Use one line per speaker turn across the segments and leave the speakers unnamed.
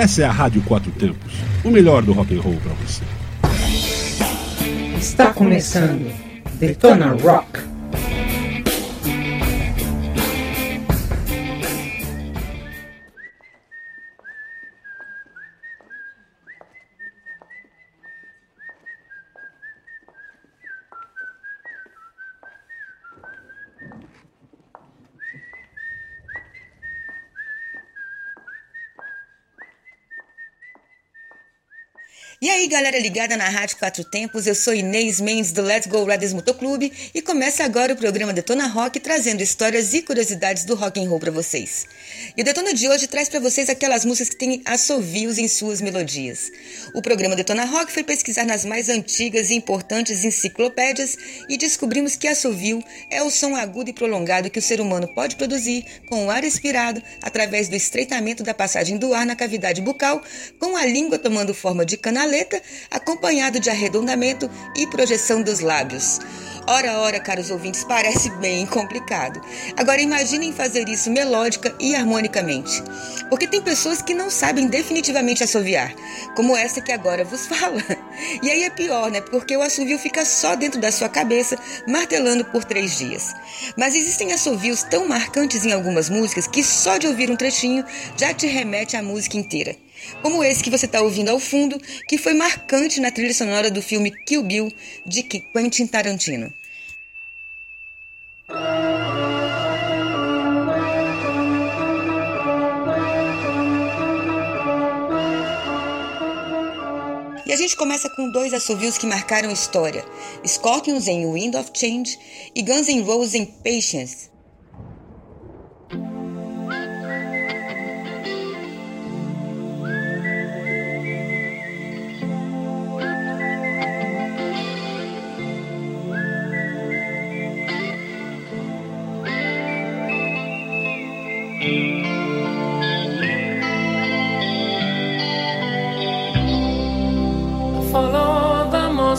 Essa é a Rádio Quatro Tempos, o melhor do rock and roll para você.
Está começando Detona Rock.
Ligada na Rádio Quatro Tempos, eu sou Inês Mendes do Let's Go Riders Motoclube e começa agora o programa Detona Rock trazendo histórias e curiosidades do rock and roll para vocês. E o Detona de hoje traz para vocês aquelas músicas que têm assovios em suas melodias. O programa Detona Rock foi pesquisar nas mais antigas e importantes enciclopédias e descobrimos que assovio é o som agudo e prolongado que o ser humano pode produzir com o ar expirado através do estreitamento da passagem do ar na cavidade bucal, com a língua tomando forma de canal canaleta, acompanhado de arredondamento e projeção dos lábios. Ora, ora, caros ouvintes, parece bem complicado. Agora imaginem fazer isso melódica e harmonicamente. Porque tem pessoas que não sabem definitivamente assoviar, como essa que agora vos fala. E aí é pior, né? Porque o assovio fica só dentro da sua cabeça, martelando por três dias. Mas existem assovios tão marcantes em algumas músicas que só de ouvir um trechinho já te remete à música inteira como esse que você está ouvindo ao fundo, que foi marcante na trilha sonora do filme Kill Bill de Quentin Tarantino. E a gente começa com dois assovios que marcaram história: Scorpions em Wind of Change e Guns N' Roses em Patience.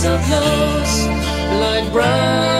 So close, like brothers.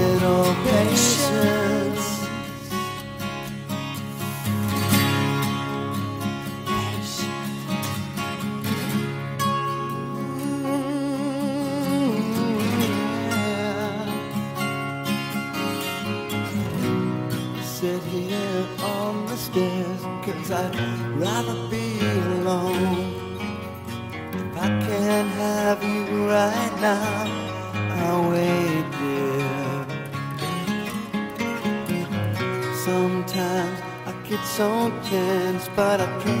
I'd rather be alone. If I can't have you right now, I'll wait there. Sometimes I get so tense, but I can't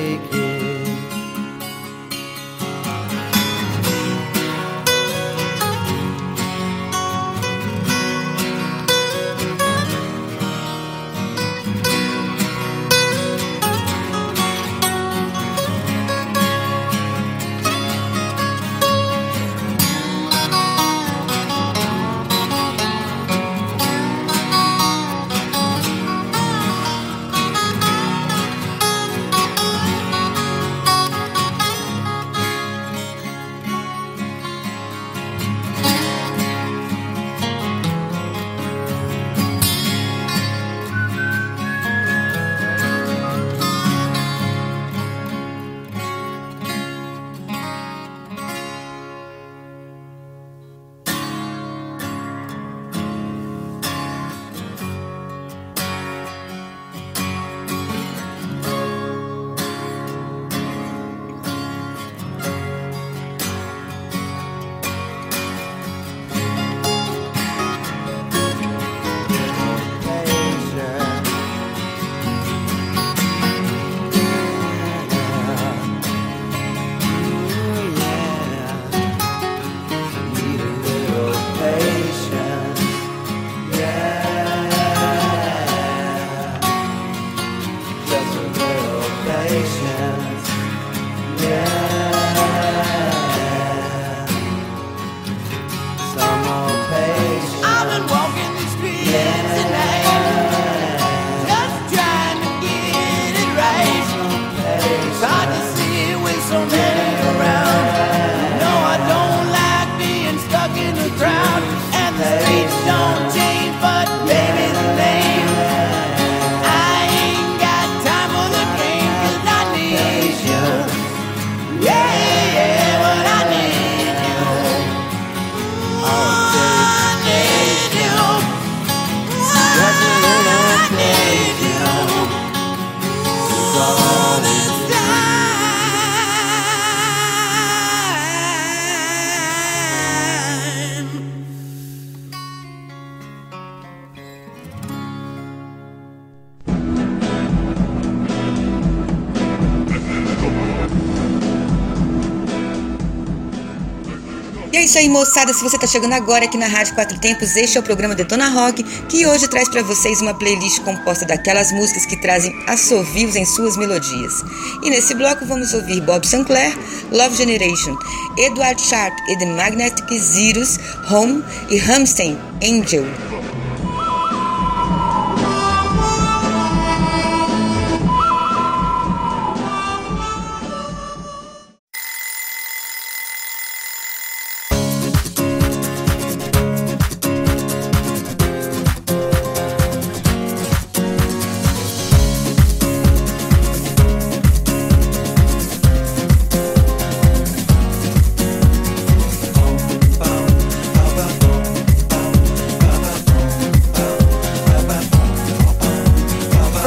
isso aí, moçada. Se você tá chegando agora aqui na Rádio Quatro Tempos, este é o programa Detona Rock, que hoje traz para vocês uma playlist composta daquelas músicas que trazem assovios em suas melodias. E nesse bloco vamos ouvir Bob Sinclair, Love Generation, Edward Sharp e The Magnetic Zeros, Home e Hamstein, Angel.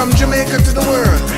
From Jamaica to
the world.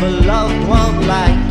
But love
won't lie.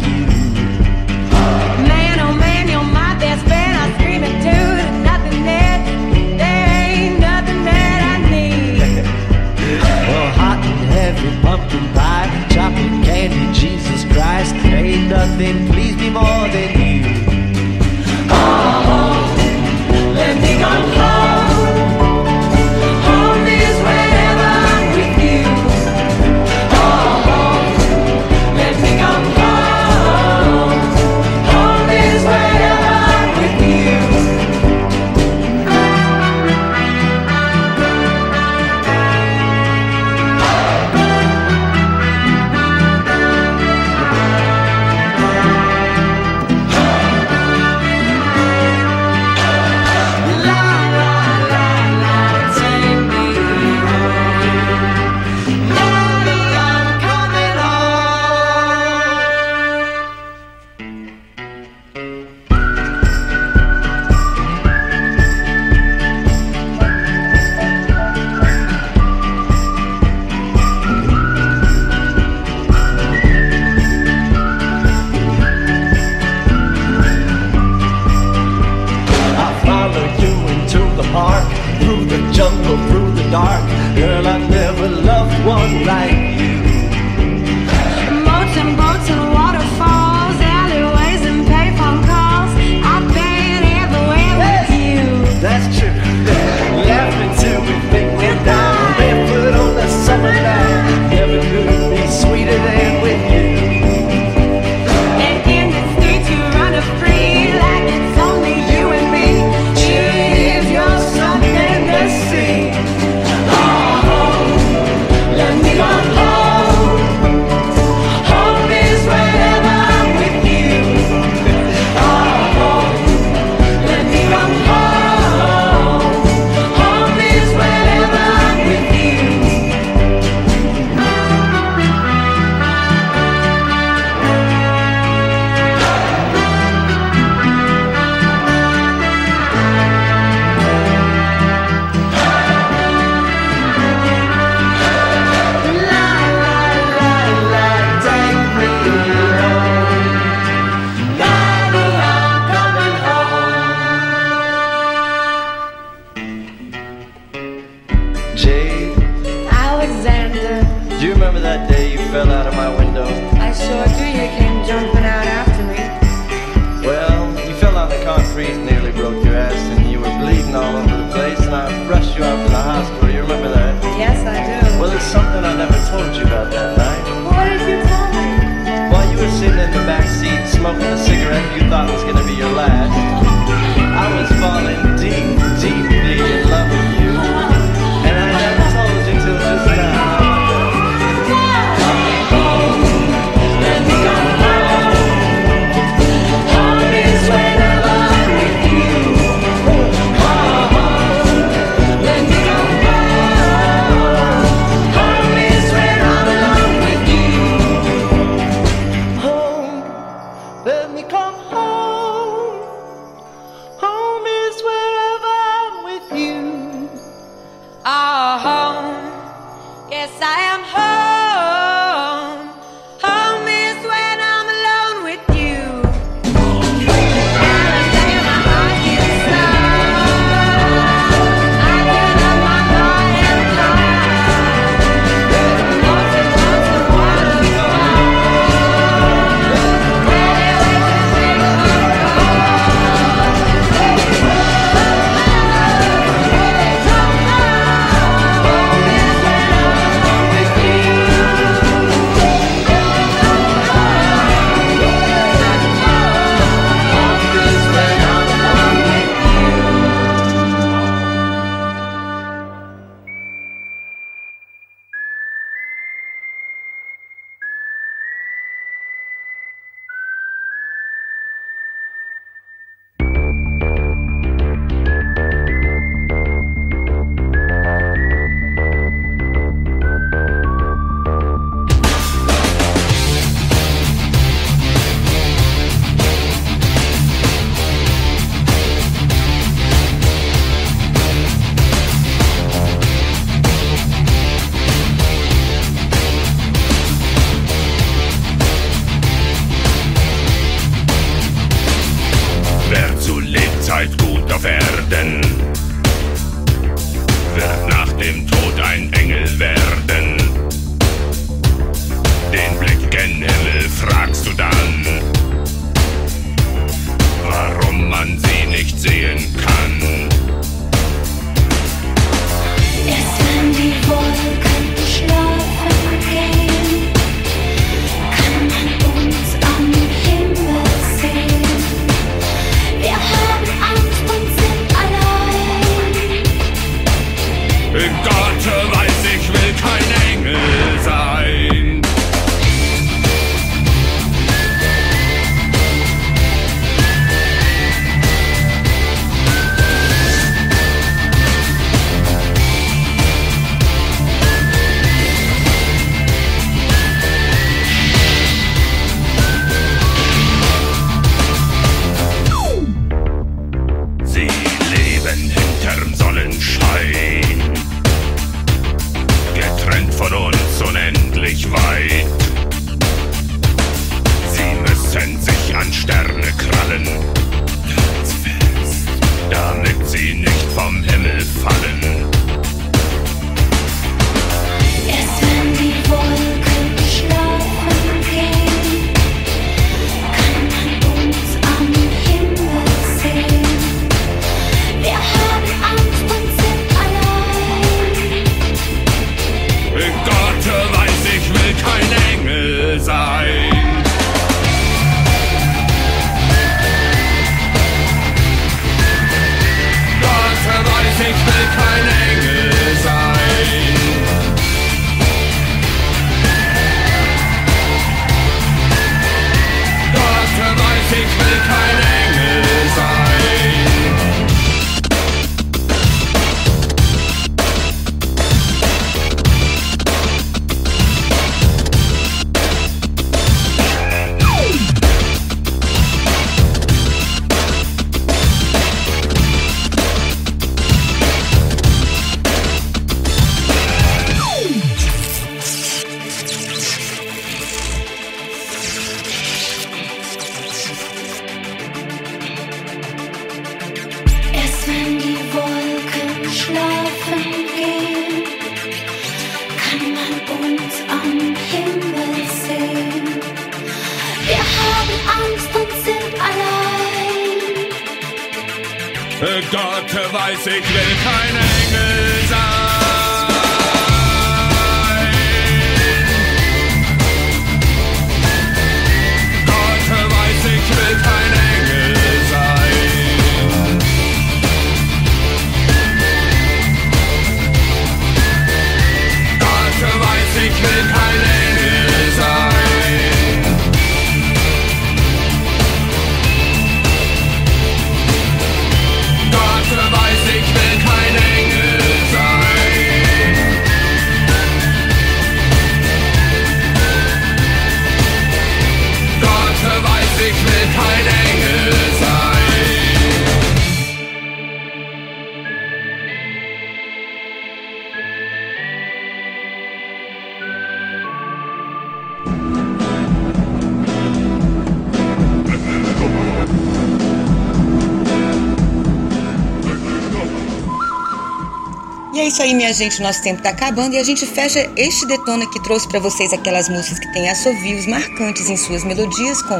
minha gente, nosso tempo está acabando e a gente fecha este Detona que trouxe para vocês aquelas músicas que têm assovios marcantes em suas melodias com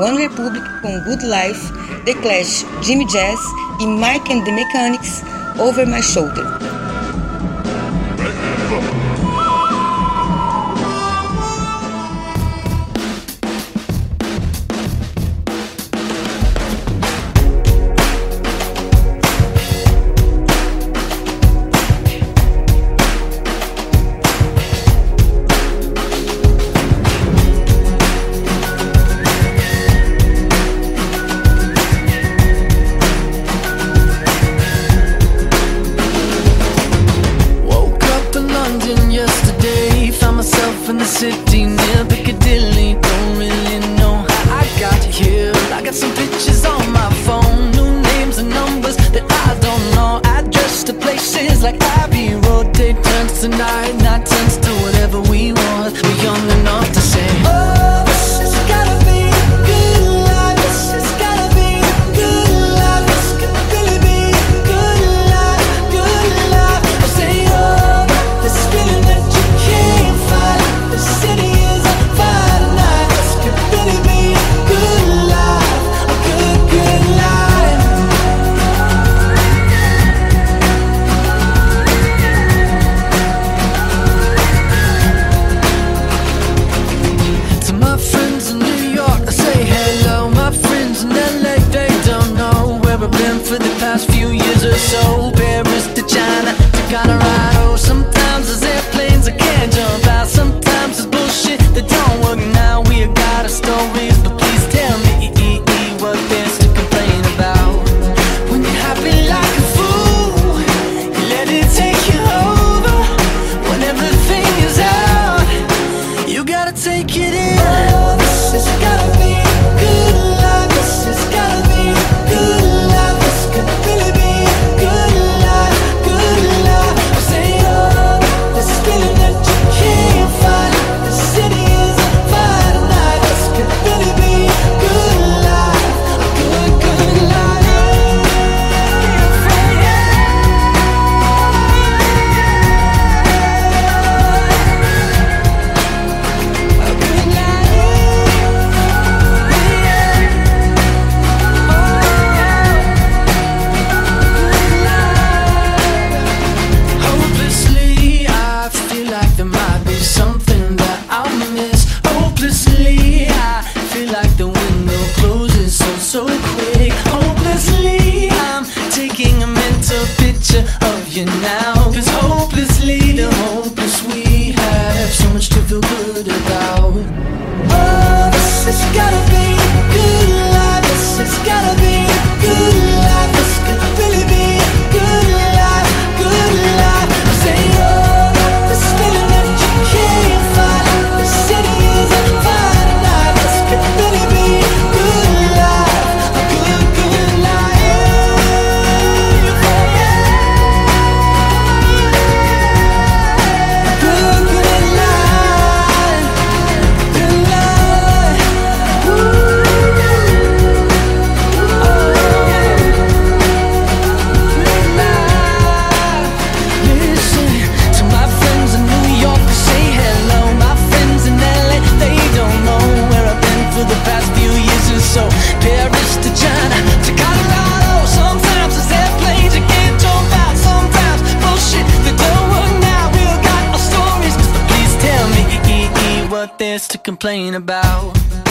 One Republic, com Good Life, The Clash, Jimmy Jazz e Mike and the Mechanics, Over My Shoulder.
Last few years or so. so cool. what there's to complain about.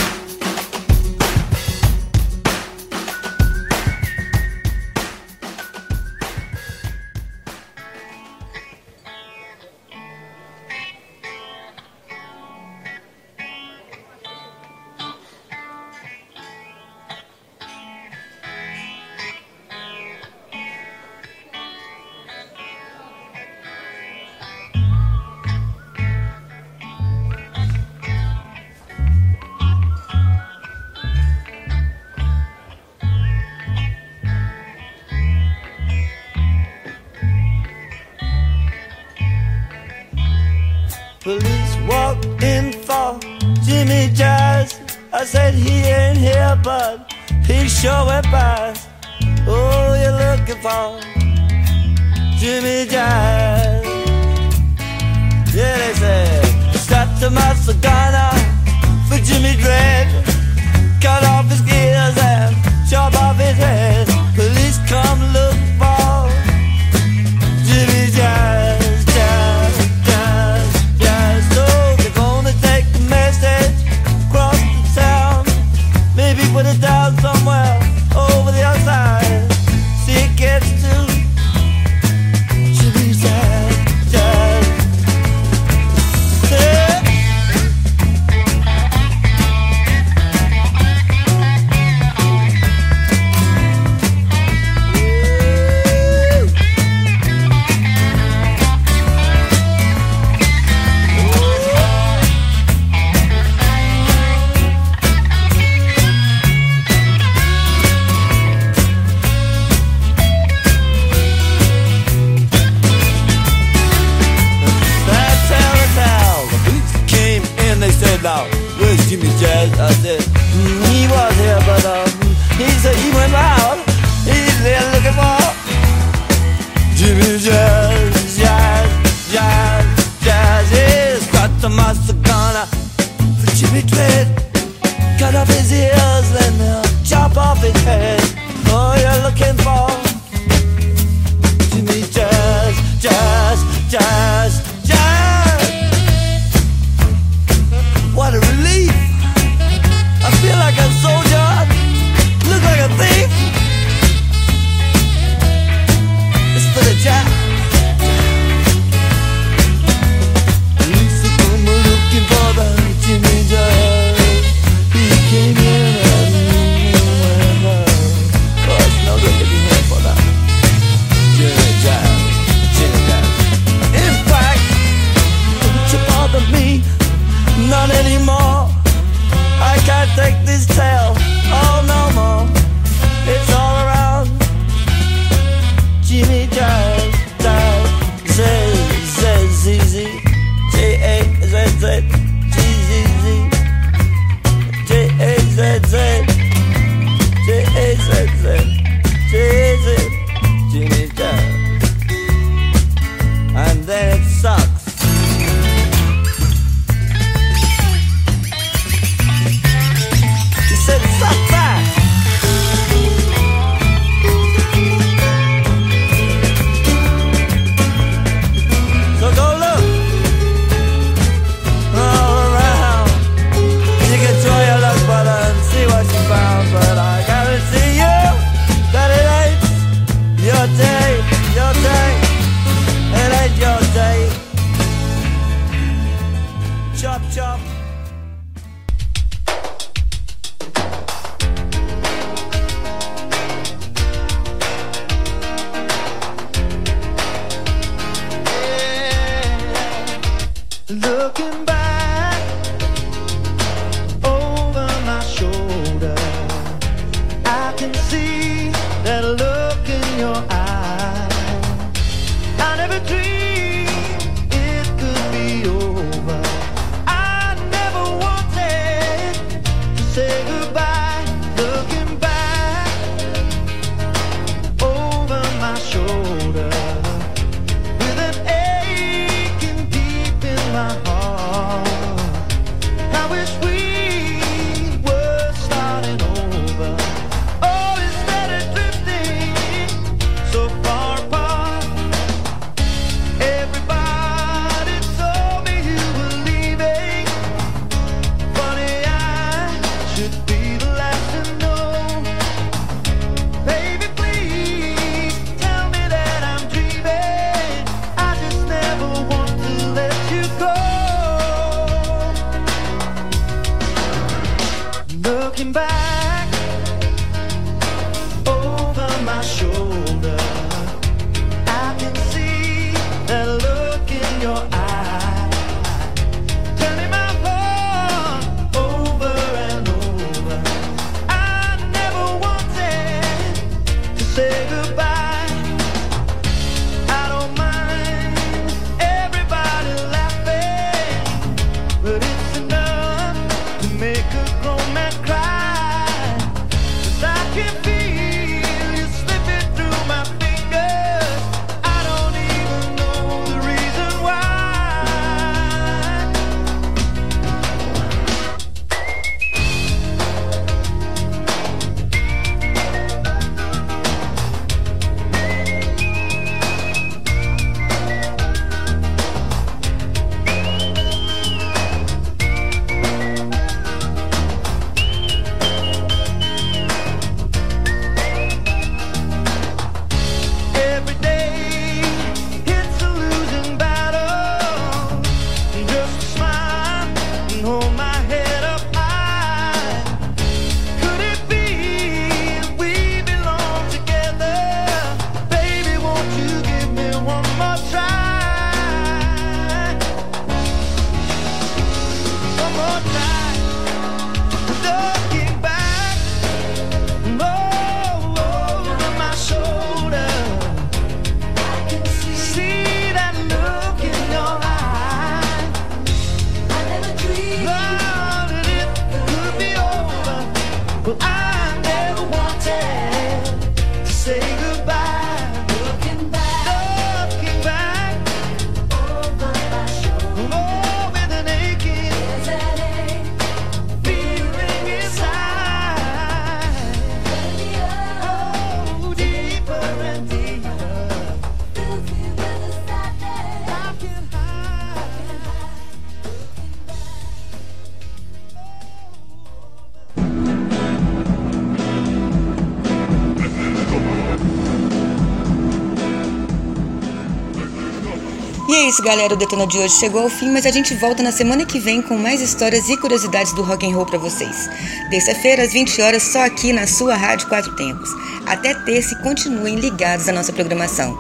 Isso, galera. O Detona de hoje chegou ao fim, mas a gente volta na semana que vem com mais histórias e curiosidades do rock and roll pra vocês. Terça-feira, às 20 horas, só aqui na sua Rádio Quatro Tempos. Até terça e continuem ligados à nossa programação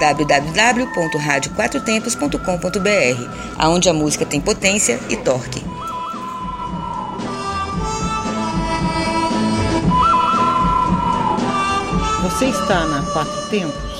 www.radioquatrotempos.com.br, aonde a música tem potência e torque.
Você está na Quatro Tempos?